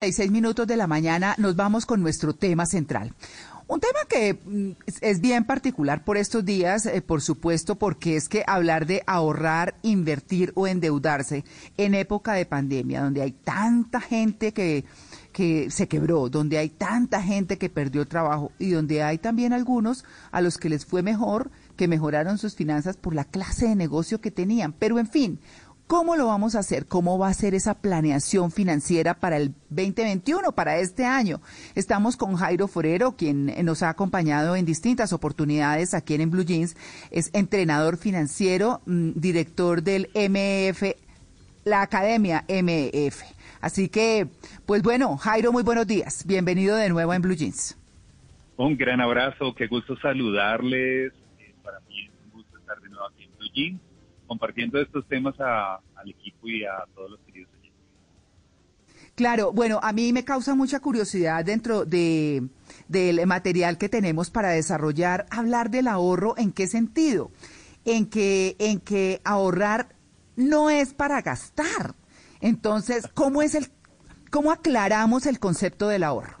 seis minutos de la mañana nos vamos con nuestro tema central. Un tema que mm, es bien particular por estos días, eh, por supuesto, porque es que hablar de ahorrar, invertir o endeudarse en época de pandemia, donde hay tanta gente que, que se quebró, donde hay tanta gente que perdió trabajo y donde hay también algunos a los que les fue mejor, que mejoraron sus finanzas por la clase de negocio que tenían. Pero en fin, ¿Cómo lo vamos a hacer? ¿Cómo va a ser esa planeación financiera para el 2021, para este año? Estamos con Jairo Forero, quien nos ha acompañado en distintas oportunidades aquí en Blue Jeans. Es entrenador financiero, mm, director del MEF, la Academia MEF. Así que, pues bueno, Jairo, muy buenos días. Bienvenido de nuevo en Blue Jeans. Un gran abrazo, qué gusto saludarles. Eh, para mí es un gusto estar de nuevo aquí en Blue Jeans compartiendo estos temas al equipo y a todos los queridos Claro, bueno, a mí me causa mucha curiosidad dentro de, del material que tenemos para desarrollar, hablar del ahorro, ¿en qué sentido? En que, en que ahorrar no es para gastar. Entonces, ¿cómo es el, cómo aclaramos el concepto del ahorro?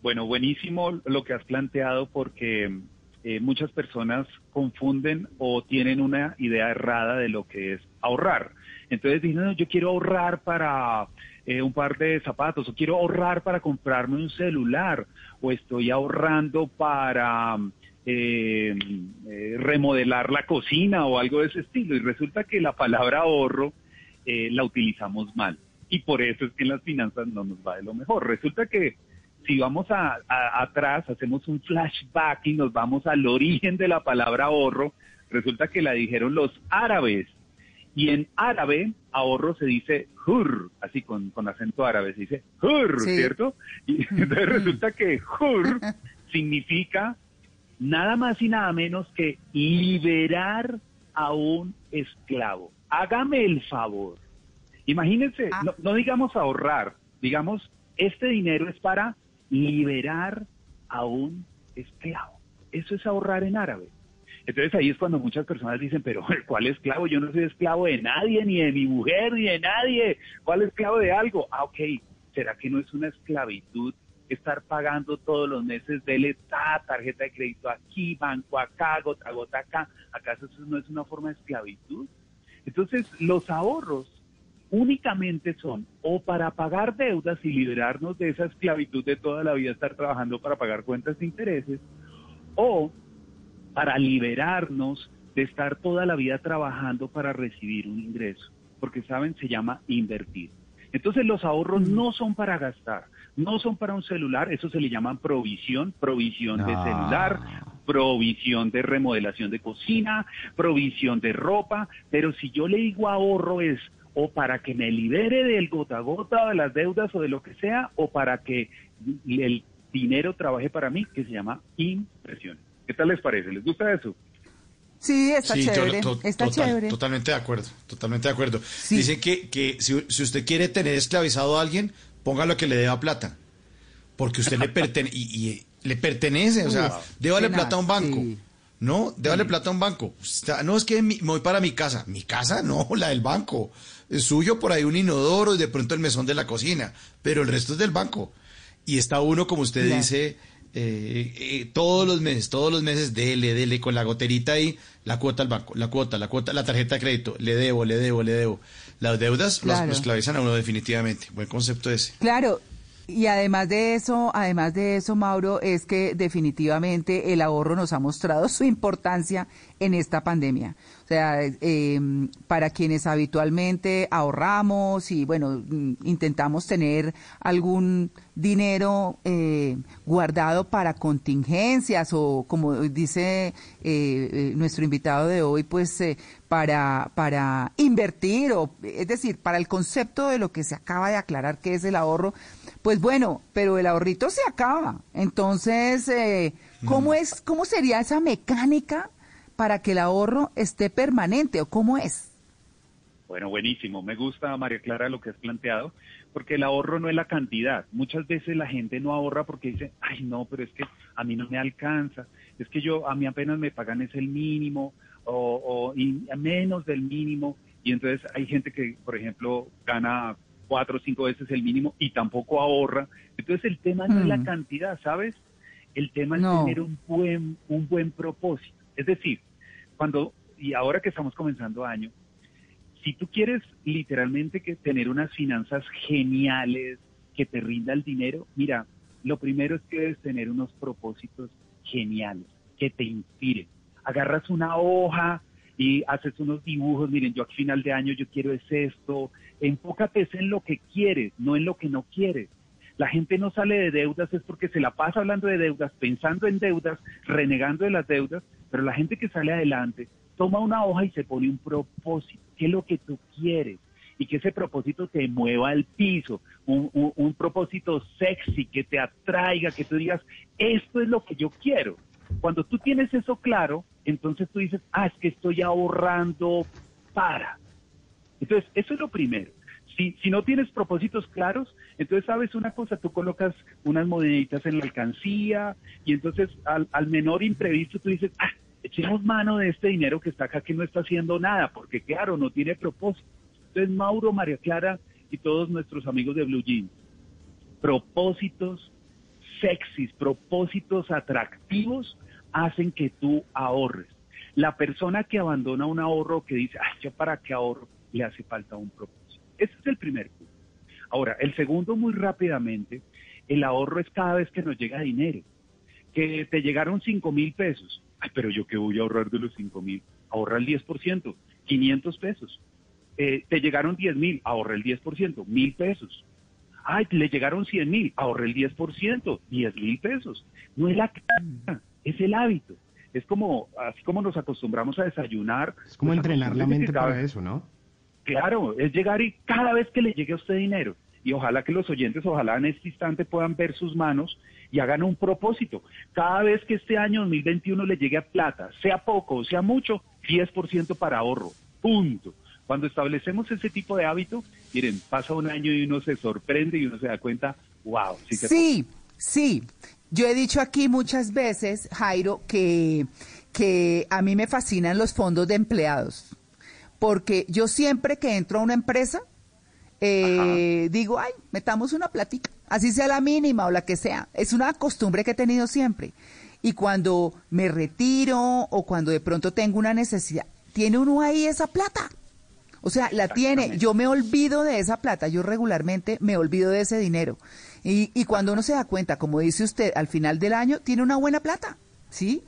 Bueno, buenísimo lo que has planteado porque eh, muchas personas confunden o tienen una idea errada de lo que es ahorrar. Entonces dicen, no, yo quiero ahorrar para eh, un par de zapatos, o quiero ahorrar para comprarme un celular, o estoy ahorrando para eh, remodelar la cocina o algo de ese estilo. Y resulta que la palabra ahorro la utilizamos mal. Y por eso es que en las finanzas no nos va de lo mejor. Resulta que si vamos a, atrás, hacemos un flashback y nos vamos al origen de la palabra ahorro, resulta que la dijeron los árabes. Y en árabe, ahorro se dice hur, así con, acento árabe, se dice hur, ¿cierto? Y entonces resulta que hur significa nada más y nada menos que liberar a un esclavo. Hágame el favor. Imagínense, ah. no digamos ahorrar, digamos, este dinero es para liberar a un esclavo. Eso es ahorrar en árabe. Entonces ahí es cuando muchas personas dicen, pero ¿cuál esclavo? Yo no soy esclavo de nadie, ni de mi mujer, ni de nadie. ¿Cuál esclavo de algo? Ah, ok. ¿Será que no es una esclavitud estar pagando todos los meses de tarjeta de crédito aquí, banco acá, gota gota acá? ¿Acaso eso no es una forma de esclavitud? Entonces los ahorros únicamente son o para pagar deudas y liberarnos de esa esclavitud de toda la vida estar trabajando para pagar cuentas de intereses, o para liberarnos de estar toda la vida trabajando para recibir un ingreso, porque saben, se llama invertir. Entonces los ahorros no son para gastar, no son para un celular, eso se le llama provisión, provisión de celular, provisión de remodelación de cocina, provisión de ropa, pero si yo le digo ahorro es o para que me libere del gota a gota de las deudas o de lo que sea, o para que el dinero trabaje para mí, que se llama inversión. ¿Qué tal les parece? ¿Les gusta eso? Sí, está chévere. está chévere. Totalmente de acuerdo, totalmente de acuerdo. Dice que, que si, si, usted quiere tener esclavizado a alguien, póngalo que le deba plata. Porque usted le, pertenece y, le pertenece, o sea, débale plata a un banco. No, débale plata a un banco. No es que me voy para mi casa. Mi casa, no, la del banco suyo por ahí un inodoro y de pronto el mesón de la cocina, pero el resto es del banco. Y está uno, como usted dice, eh, eh, todos los meses, todos los meses, dele, dele, con la goterita ahí, la cuota al banco, la cuota, la cuota, la tarjeta de crédito, le debo, le debo, le debo. Las deudas los, esclavizan a uno definitivamente. Buen concepto ese. Claro, y además de eso, además de eso, Mauro, es que definitivamente el ahorro nos ha mostrado su importancia en esta pandemia. O sea, em, para quienes habitualmente ahorramos y, bueno, intentamos tener algún dinero eh, guardado para contingencias o, como dice eh, eh, nuestro invitado de hoy, pues para, para invertir, o, es decir, para el concepto de lo que se acaba de aclarar que es el ahorro, pues bueno, pero el ahorrito se acaba. Entonces, ¿cómo, mm. es, ¿cómo sería esa mecánica para que el ahorro esté permanente o cómo es? Bueno, buenísimo. Me gusta, María Clara, lo que has planteado, porque el ahorro no es la cantidad. Muchas veces la gente no ahorra porque dice, ay, no, pero es que a mí no me alcanza, es que yo, a mí apenas me pagan es el mínimo o, y menos del mínimo. Y entonces hay gente que, por ejemplo, gana cuatro o cinco veces el mínimo y tampoco ahorra. Entonces el tema no es la mm. cantidad, ¿sabes? El tema es tener un buen, un buen propósito. Es decir, cuando, y ahora que estamos comenzando año, si tú quieres literalmente que tener unas finanzas geniales, que te rinda el dinero, mira, lo primero es que debes tener unos propósitos geniales, que te inspiren. Agarras una hoja y haces unos dibujos, miren, yo a final de año yo quiero es esto, enfócate en lo que quieres, no en lo que no quieres. La gente no sale de deudas es porque se la pasa hablando de deudas, pensando en deudas, renegando de las deudas, pero la gente que sale adelante toma una hoja y se pone un propósito, qué es lo que tú quieres y que ese propósito te mueva al piso, un, un, propósito sexy que te atraiga, que tú digas, esto es lo que yo quiero. Cuando tú tienes eso claro, entonces tú dices, ah, es que estoy ahorrando para. Entonces, eso es lo primero. Si, si no tienes propósitos claros, entonces sabes una cosa, tú colocas unas moneditas en la alcancía y entonces al, al menor imprevisto tú dices, ah, echemos mano de este dinero que está acá que no está haciendo nada, porque claro, no tiene propósito. Entonces, Mauro, María Clara y todos nuestros amigos de Blue Jeans, propósitos sexys, propósitos atractivos hacen que tú ahorres. La persona que abandona un ahorro que dice, ay, yo para qué ahorro, le hace falta un propósito. Ese es el primer punto. Ahora, el segundo, muy rápidamente, el ahorro es cada vez que nos llega dinero. Que te llegaron 5 mil pesos. Ay, pero yo qué voy a ahorrar de los 5 mil. Ahorra el 10%, 500 pesos. Eh, te llegaron 10 mil, ahorra el 10%, mil pesos. Ay, le llegaron 100 mil, ahorra el 10%, 10 mil pesos. No es la es el hábito. Es como, así como nos acostumbramos a desayunar. Es como entrenar la mente para eso, ¿no? Claro, es llegar y cada vez que le llegue a usted dinero, y ojalá que los oyentes, ojalá en este instante puedan ver sus manos y hagan un propósito. Cada vez que este año 2021 le llegue a plata, sea poco o sea mucho, 10% para ahorro. Punto. Cuando establecemos ese tipo de hábito, miren, pasa un año y uno se sorprende y uno se da cuenta, wow. Sí, sí, sí. Yo he dicho aquí muchas veces, Jairo, que, que a mí me fascinan los fondos de empleados, porque yo siempre que entro a una empresa, eh, digo, ay, metamos una platica, así sea la mínima o la que sea. Es una costumbre que he tenido siempre. Y cuando me retiro o cuando de pronto tengo una necesidad, tiene uno ahí esa plata. O sea, la tiene. Yo me olvido de esa plata. Yo regularmente me olvido de ese dinero. Y, y cuando uno se da cuenta, como dice usted, al final del año tiene una buena plata, ¿sí?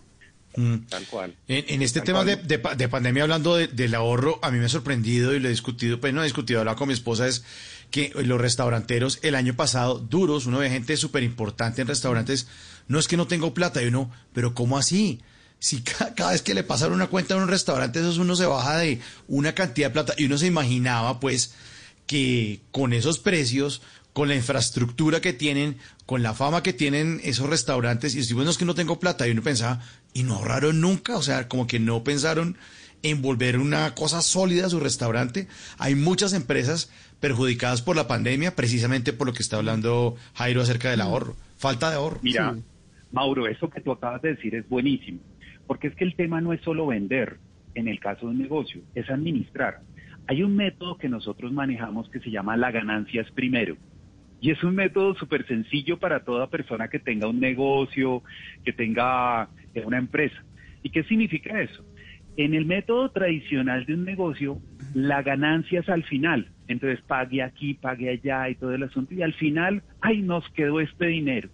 Mm. Tal cual. En, este tema De, de, pandemia, hablando del ahorro, a mí me ha sorprendido y lo he discutido, pues no he discutido, he hablado con mi esposa, es que los restauranteros el año pasado, duros, uno ve gente súper importante en restaurantes, no es que no tengo plata, y uno, pero ¿cómo así? Si cada, vez que le pasan una cuenta en un restaurante, eso uno se baja de una cantidad de plata y uno se imaginaba, pues, que con esos precios con la infraestructura que tienen, con la fama que tienen esos restaurantes, y si bueno, es que no tengo plata, y uno pensaba, y no ahorraron nunca, o sea, como que no pensaron en volver una cosa sólida a su restaurante. Hay muchas empresas perjudicadas por la pandemia, precisamente por lo que está hablando Jairo acerca del ahorro, falta de ahorro. Mira, Mauro, eso que tú acabas de decir es buenísimo, porque es que el tema no es solo vender, en el caso de un negocio, es administrar. Hay un método que nosotros manejamos que se llama la ganancia es primero. Y es un método súper sencillo para toda persona que tenga un negocio, que tenga eh, una empresa. ¿Y qué significa eso? En el método tradicional de un negocio, la ganancia es al final. Entonces pague aquí, pague allá y todo el asunto. Y al final, ay, nos quedó este dinero.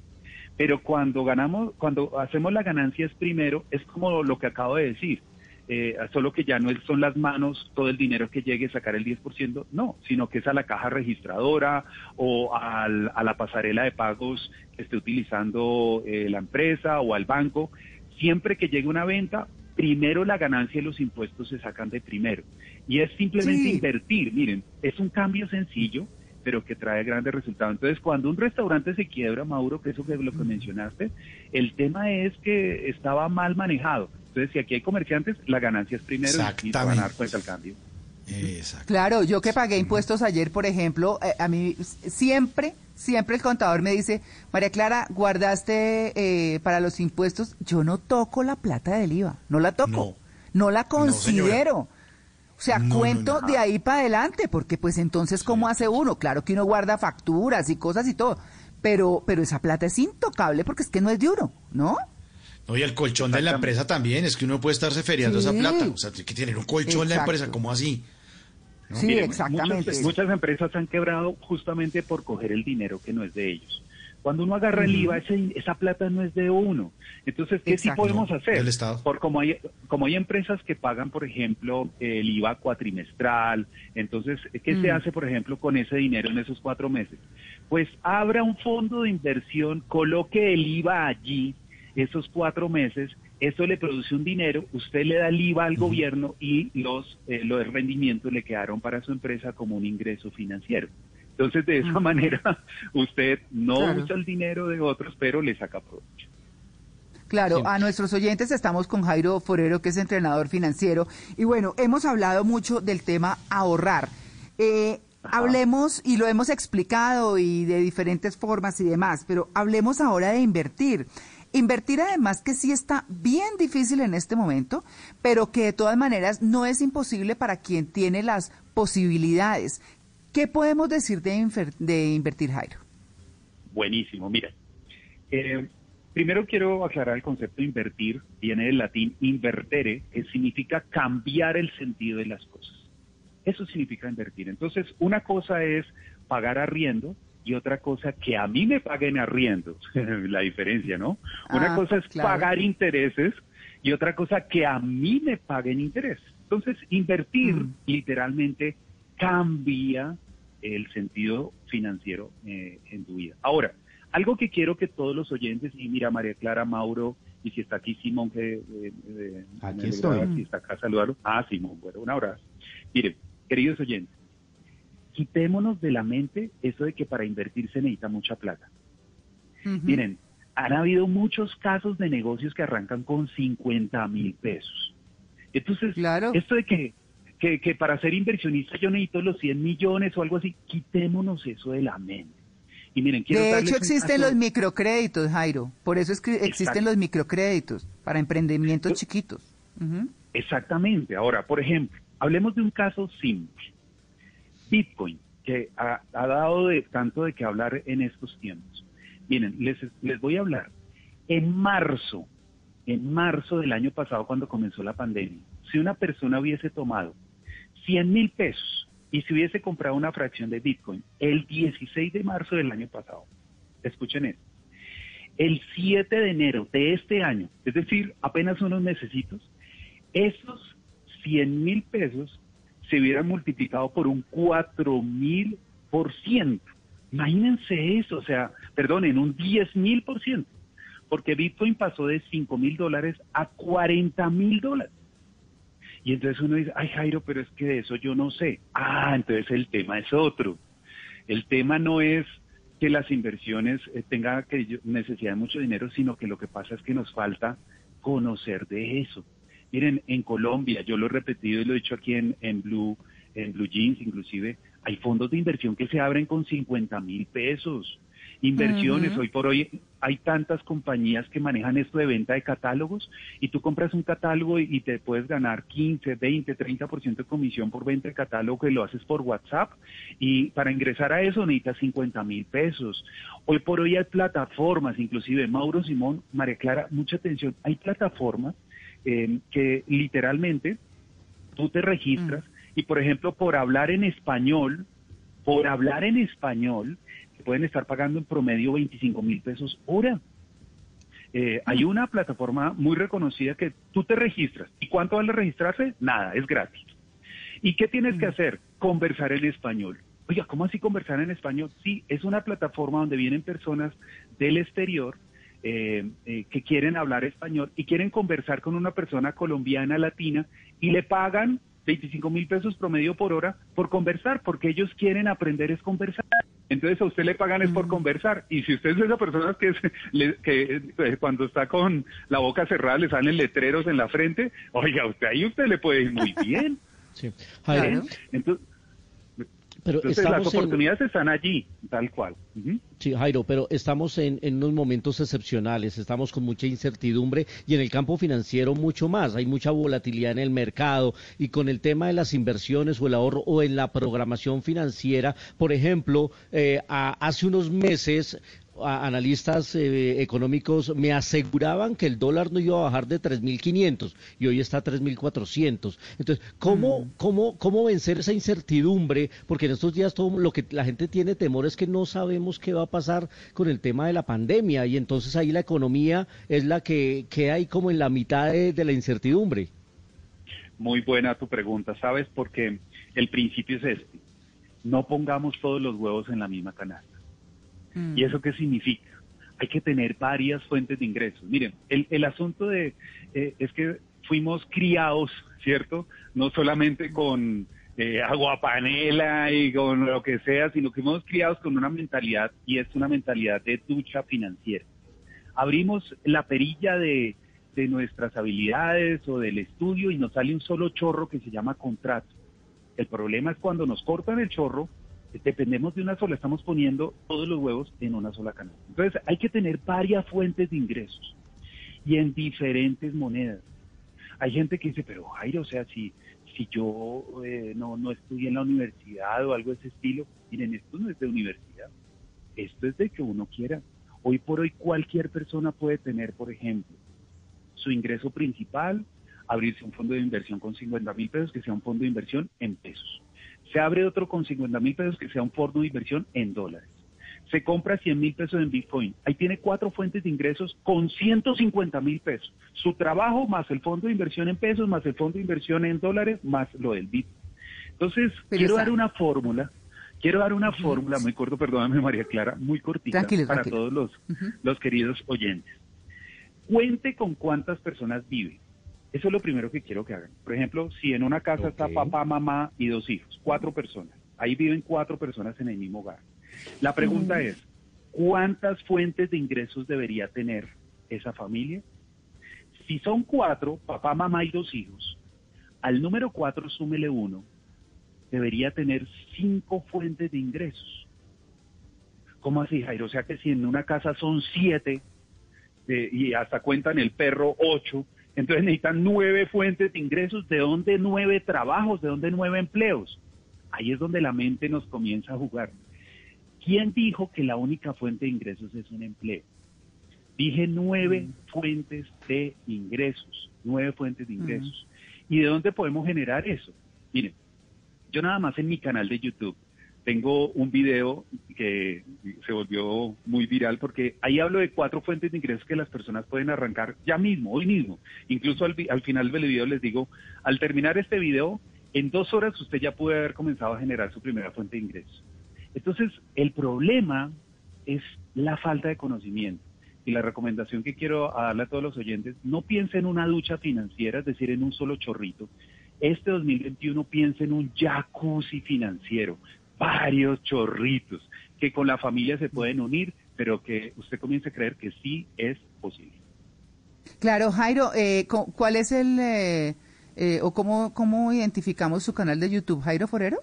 Pero cuando ganamos, cuando hacemos la ganancia es primero, es como lo que acabo de decir eh, solo que ya no son las manos todo el dinero que llegue a sacar el 10%, no, sino que es a la caja registradora o a la pasarela de pagos que esté utilizando eh, la empresa o al banco. Siempre que llegue una venta, primero la ganancia y los impuestos se sacan de primero. Y es simplemente invertir. Miren, es un cambio sencillo, pero que trae grandes resultados. Entonces, cuando un restaurante se quiebra, Mauro, que eso es lo que mencionaste, el tema es que estaba mal manejado. Entonces, si aquí hay comerciantes, la ganancia es primero y dar cuenta el cambio. Claro, yo que pagué impuestos ayer, por ejemplo, eh, a mí siempre, siempre el contador me dice, María Clara, guardaste eh, para los impuestos, yo no toco la plata del IVA, no la toco, no, la considero. O sea, cuento de ahí para adelante, porque pues entonces, ¿cómo hace uno? Claro que uno guarda facturas y cosas y todo, pero, pero esa plata es intocable porque es que no es de uno, ¿no? No, y el colchón de la empresa también, es que uno puede estarse feriando esa plata. O sea, tiene que tener un colchón en la empresa, ¿cómo así? Sí, exactamente. Muchas, empresas han quebrado justamente por coger el dinero que no es de ellos. Cuando uno agarra el IVA, esa plata no es de uno. Entonces, ¿qué sí podemos hacer? Por como hay, como hay empresas que pagan, por ejemplo, el IVA cuatrimestral, entonces, ¿qué se mm. hace, por ejemplo, con ese dinero en esos cuatro meses? Pues abra un fondo de inversión, coloque el IVA allí esos cuatro meses, eso le produce un dinero, usted le da el IVA al gobierno y los, eh, los rendimientos le quedaron para su empresa como un ingreso financiero. Entonces, de esa manera, usted no usa el dinero de otros, pero le saca provecho. Claro, a nuestros oyentes estamos con Jairo Forero, que es entrenador financiero. Y bueno, hemos hablado mucho del tema ahorrar. Eh, hablemos, y lo hemos explicado y de diferentes formas y demás, pero hablemos ahora de invertir. Invertir además que sí está bien difícil en este momento, pero que de todas maneras no es imposible para quien tiene las posibilidades. ¿Qué podemos decir de, invertir, Jairo? Buenísimo, mira. Eh, primero quiero aclarar el concepto de invertir. Viene del latín invertere, que significa cambiar el sentido de las cosas. Eso significa invertir. Entonces, una cosa es pagar arriendo y otra cosa que a mí me paguen arriendo, la diferencia, ¿no? Una ah, cosa es pagar intereses y otra cosa que a mí me paguen intereses. Entonces, invertir mm. literalmente cambia el sentido financiero eh, en tu vida. Ahora, algo que quiero que todos los oyentes, y mira, María Clara, Mauro, y si está aquí Simón, que eh, eh, aquí estoy. si está acá, saludarlo. Ah, Simón, bueno, un abrazo. Miren, queridos oyentes, quitémonos de la mente eso de que para invertir se necesita mucha plata. Miren, han habido muchos casos de negocios que arrancan con 50 mil pesos. Entonces, claro. esto de que, que, para ser inversionista yo necesito los 100 millones o algo así, quitémonos eso de la mente. Y miren, quiero de hecho, existen los microcréditos, Jairo. Por eso es que existen los microcréditos para emprendimientos chiquitos. Exactamente. Ahora, por ejemplo, hablemos de un caso simple. Bitcoin, que ha, dado de, tanto de que hablar en estos tiempos. Miren, les, les voy a hablar. En marzo, en marzo del año pasado, cuando comenzó la pandemia, si una persona hubiese tomado 100 mil pesos y si hubiese comprado una fracción de Bitcoin el 16 de marzo del año pasado, escuchen esto, el 7 de enero de este año, es decir, apenas unos necesitos, esos 100 mil pesos se hubieran multiplicado por un 4 mil por ciento. Imagínense eso, o sea, perdón, en un 10 mil por ciento, porque Bitcoin pasó de 5 mil dólares a 40 mil dólares. Y entonces uno dice, ay Jairo, pero es que de eso yo no sé. Ah, entonces el tema es otro. El tema no es que las inversiones eh, tengan necesidad de mucho dinero, sino que lo que pasa es que nos falta conocer de eso. Miren, en Colombia, yo lo he repetido y lo he dicho aquí en, en Blue, en Blue Jeans inclusive, hay fondos de inversión que se abren con 50 mil pesos. Inversiones, hoy por hoy hay tantas compañías que manejan esto de venta de catálogos y tú compras un catálogo y, te puedes ganar 15, 20, 30% de comisión por venta de catálogo y lo haces por WhatsApp y para ingresar a eso necesitas 50 mil pesos. Hoy por hoy hay plataformas, inclusive Mauro Simón, María Clara, mucha atención, hay plataformas eh, que literalmente tú te registras mm. y, por ejemplo, por hablar en español, por hablar en español, te pueden estar pagando en promedio 25 mil pesos hora. Eh, hay mm. una plataforma muy reconocida que tú te registras. ¿Y cuánto vale registrarse? Nada, es gratis. ¿Y qué tienes que mm. hacer? Conversar en español. Oiga, ¿cómo así conversar en español? Sí, es una plataforma donde vienen personas del exterior eh, eh, que quieren hablar español y quieren conversar con una persona colombiana, latina, y le pagan 25 mil pesos promedio por hora por conversar, porque ellos quieren aprender es conversar. Entonces a usted le pagan es por mm. conversar. Y si usted es de esas personas que, que eh, cuando está con la boca cerrada le salen letreros en la frente, oiga, usted ahí usted le puede ir muy bien. Sí. Entonces, Pero Entonces, las oportunidades están allí, tal cual. Sí, Jairo, pero estamos en, en, unos momentos excepcionales, estamos con mucha incertidumbre y en el campo financiero mucho más. Hay mucha volatilidad en el mercado y con el tema de las inversiones o el ahorro o en la programación financiera, por ejemplo, eh, hace unos meses analistas eh, económicos me aseguraban que el dólar no iba a bajar de 3.500 y hoy está a 3.400. Entonces, ¿cómo, mm. cómo, ¿cómo vencer esa incertidumbre? Porque en estos días todo lo que la gente tiene temor es que no sabemos qué va a pasar con el tema de la pandemia y entonces ahí la economía es la que queda ahí como en la mitad de, de la incertidumbre. Muy buena tu pregunta, ¿sabes? Porque el principio es este. No pongamos todos los huevos en la misma canasta. ¿Y eso qué significa? Hay que tener varias fuentes de ingresos. Miren, el, asunto de eh, es que fuimos criados, ¿cierto? No solamente con eh, agua panela y con lo que sea, sino que fuimos criados con una mentalidad y es una mentalidad de ducha financiera. Abrimos la perilla de, de nuestras habilidades o del estudio y nos sale un solo chorro que se llama contrato. El problema es cuando nos cortan el chorro dependemos de una sola, estamos poniendo todos los huevos en una sola canasta. Entonces hay que tener varias fuentes de ingresos y en diferentes monedas. Hay gente que dice, pero Jairo, o sea, si, si yo eh, no, no estudié en la universidad o algo de ese estilo, miren, esto no es de universidad, esto es de que uno quiera. Hoy por hoy cualquier persona puede tener, por ejemplo, su ingreso principal, abrirse un fondo de inversión con 50 mil pesos, que sea un fondo de inversión en pesos se abre otro con 50 mil pesos que sea un fondo de inversión en dólares. Se compra 100 mil pesos en Bitcoin. Ahí tiene cuatro fuentes de ingresos con 150 mil pesos. Su trabajo más el fondo de inversión en pesos, más el fondo de inversión en dólares, más lo del Bitcoin. Entonces, quiero dar una fórmula Quiero dar una fórmula muy corto, perdóname María Clara, muy cortita para todos los, los queridos oyentes. Cuente con cuántas personas vive. Eso es lo primero que quiero que hagan. Por ejemplo, si en una casa está papá, mamá y dos hijos, cuatro personas, ahí viven cuatro personas en el mismo hogar. La pregunta es, ¿cuántas fuentes de ingresos debería tener esa familia? Si son cuatro, papá, mamá y dos hijos, al número cuatro súmele uno, debería tener cinco fuentes de ingresos. ¿Cómo así, Jairo? O sea que si en una casa son siete eh, y hasta cuentan el perro ocho, entonces necesitan nueve fuentes de ingresos. ¿De dónde nueve trabajos? ¿De dónde nueve empleos? Ahí es donde la mente nos comienza a jugar. ¿Quién dijo que la única fuente de ingresos es un empleo? Dije nueve mm. fuentes de ingresos, nueve fuentes de ingresos. ¿Y de dónde podemos generar eso? Miren, yo nada más en mi canal de YouTube tengo un video que se volvió muy viral porque ahí hablo de cuatro fuentes de ingresos que las personas pueden arrancar ya mismo, hoy mismo. Incluso al, final del video les digo, al terminar este video, en dos horas usted ya puede haber comenzado a generar su primera fuente de ingresos. Entonces, el problema es la falta de conocimiento. Y la recomendación que quiero darle a todos los oyentes, no piense en una ducha financiera, es decir, en un solo chorrito. Este 2021 piense en un jacuzzi financiero varios chorritos que con la familia se pueden unir, pero que usted comience a creer que sí es posible. Claro, Jairo, eh, ¿cuál es el, eh, eh, o cómo, cómo identificamos su canal de YouTube, Jairo Forero?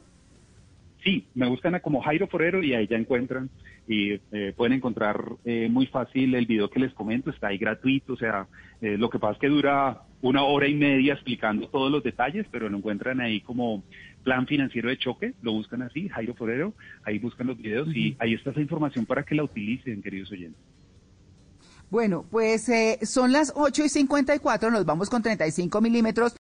Sí, me buscan como Jairo Forero y ahí ya encuentran y pueden encontrar muy fácil el video que les comento, está ahí gratuito, o sea, lo que pasa es que dura una hora y media explicando todos los detalles, pero lo encuentran ahí como plan financiero de choque, lo buscan así, Jairo Forero, ahí buscan los videos y ahí está esa información para que la utilicen, queridos oyentes. Bueno, pues eh, son las 8 y 54, nos vamos con 35 milímetros.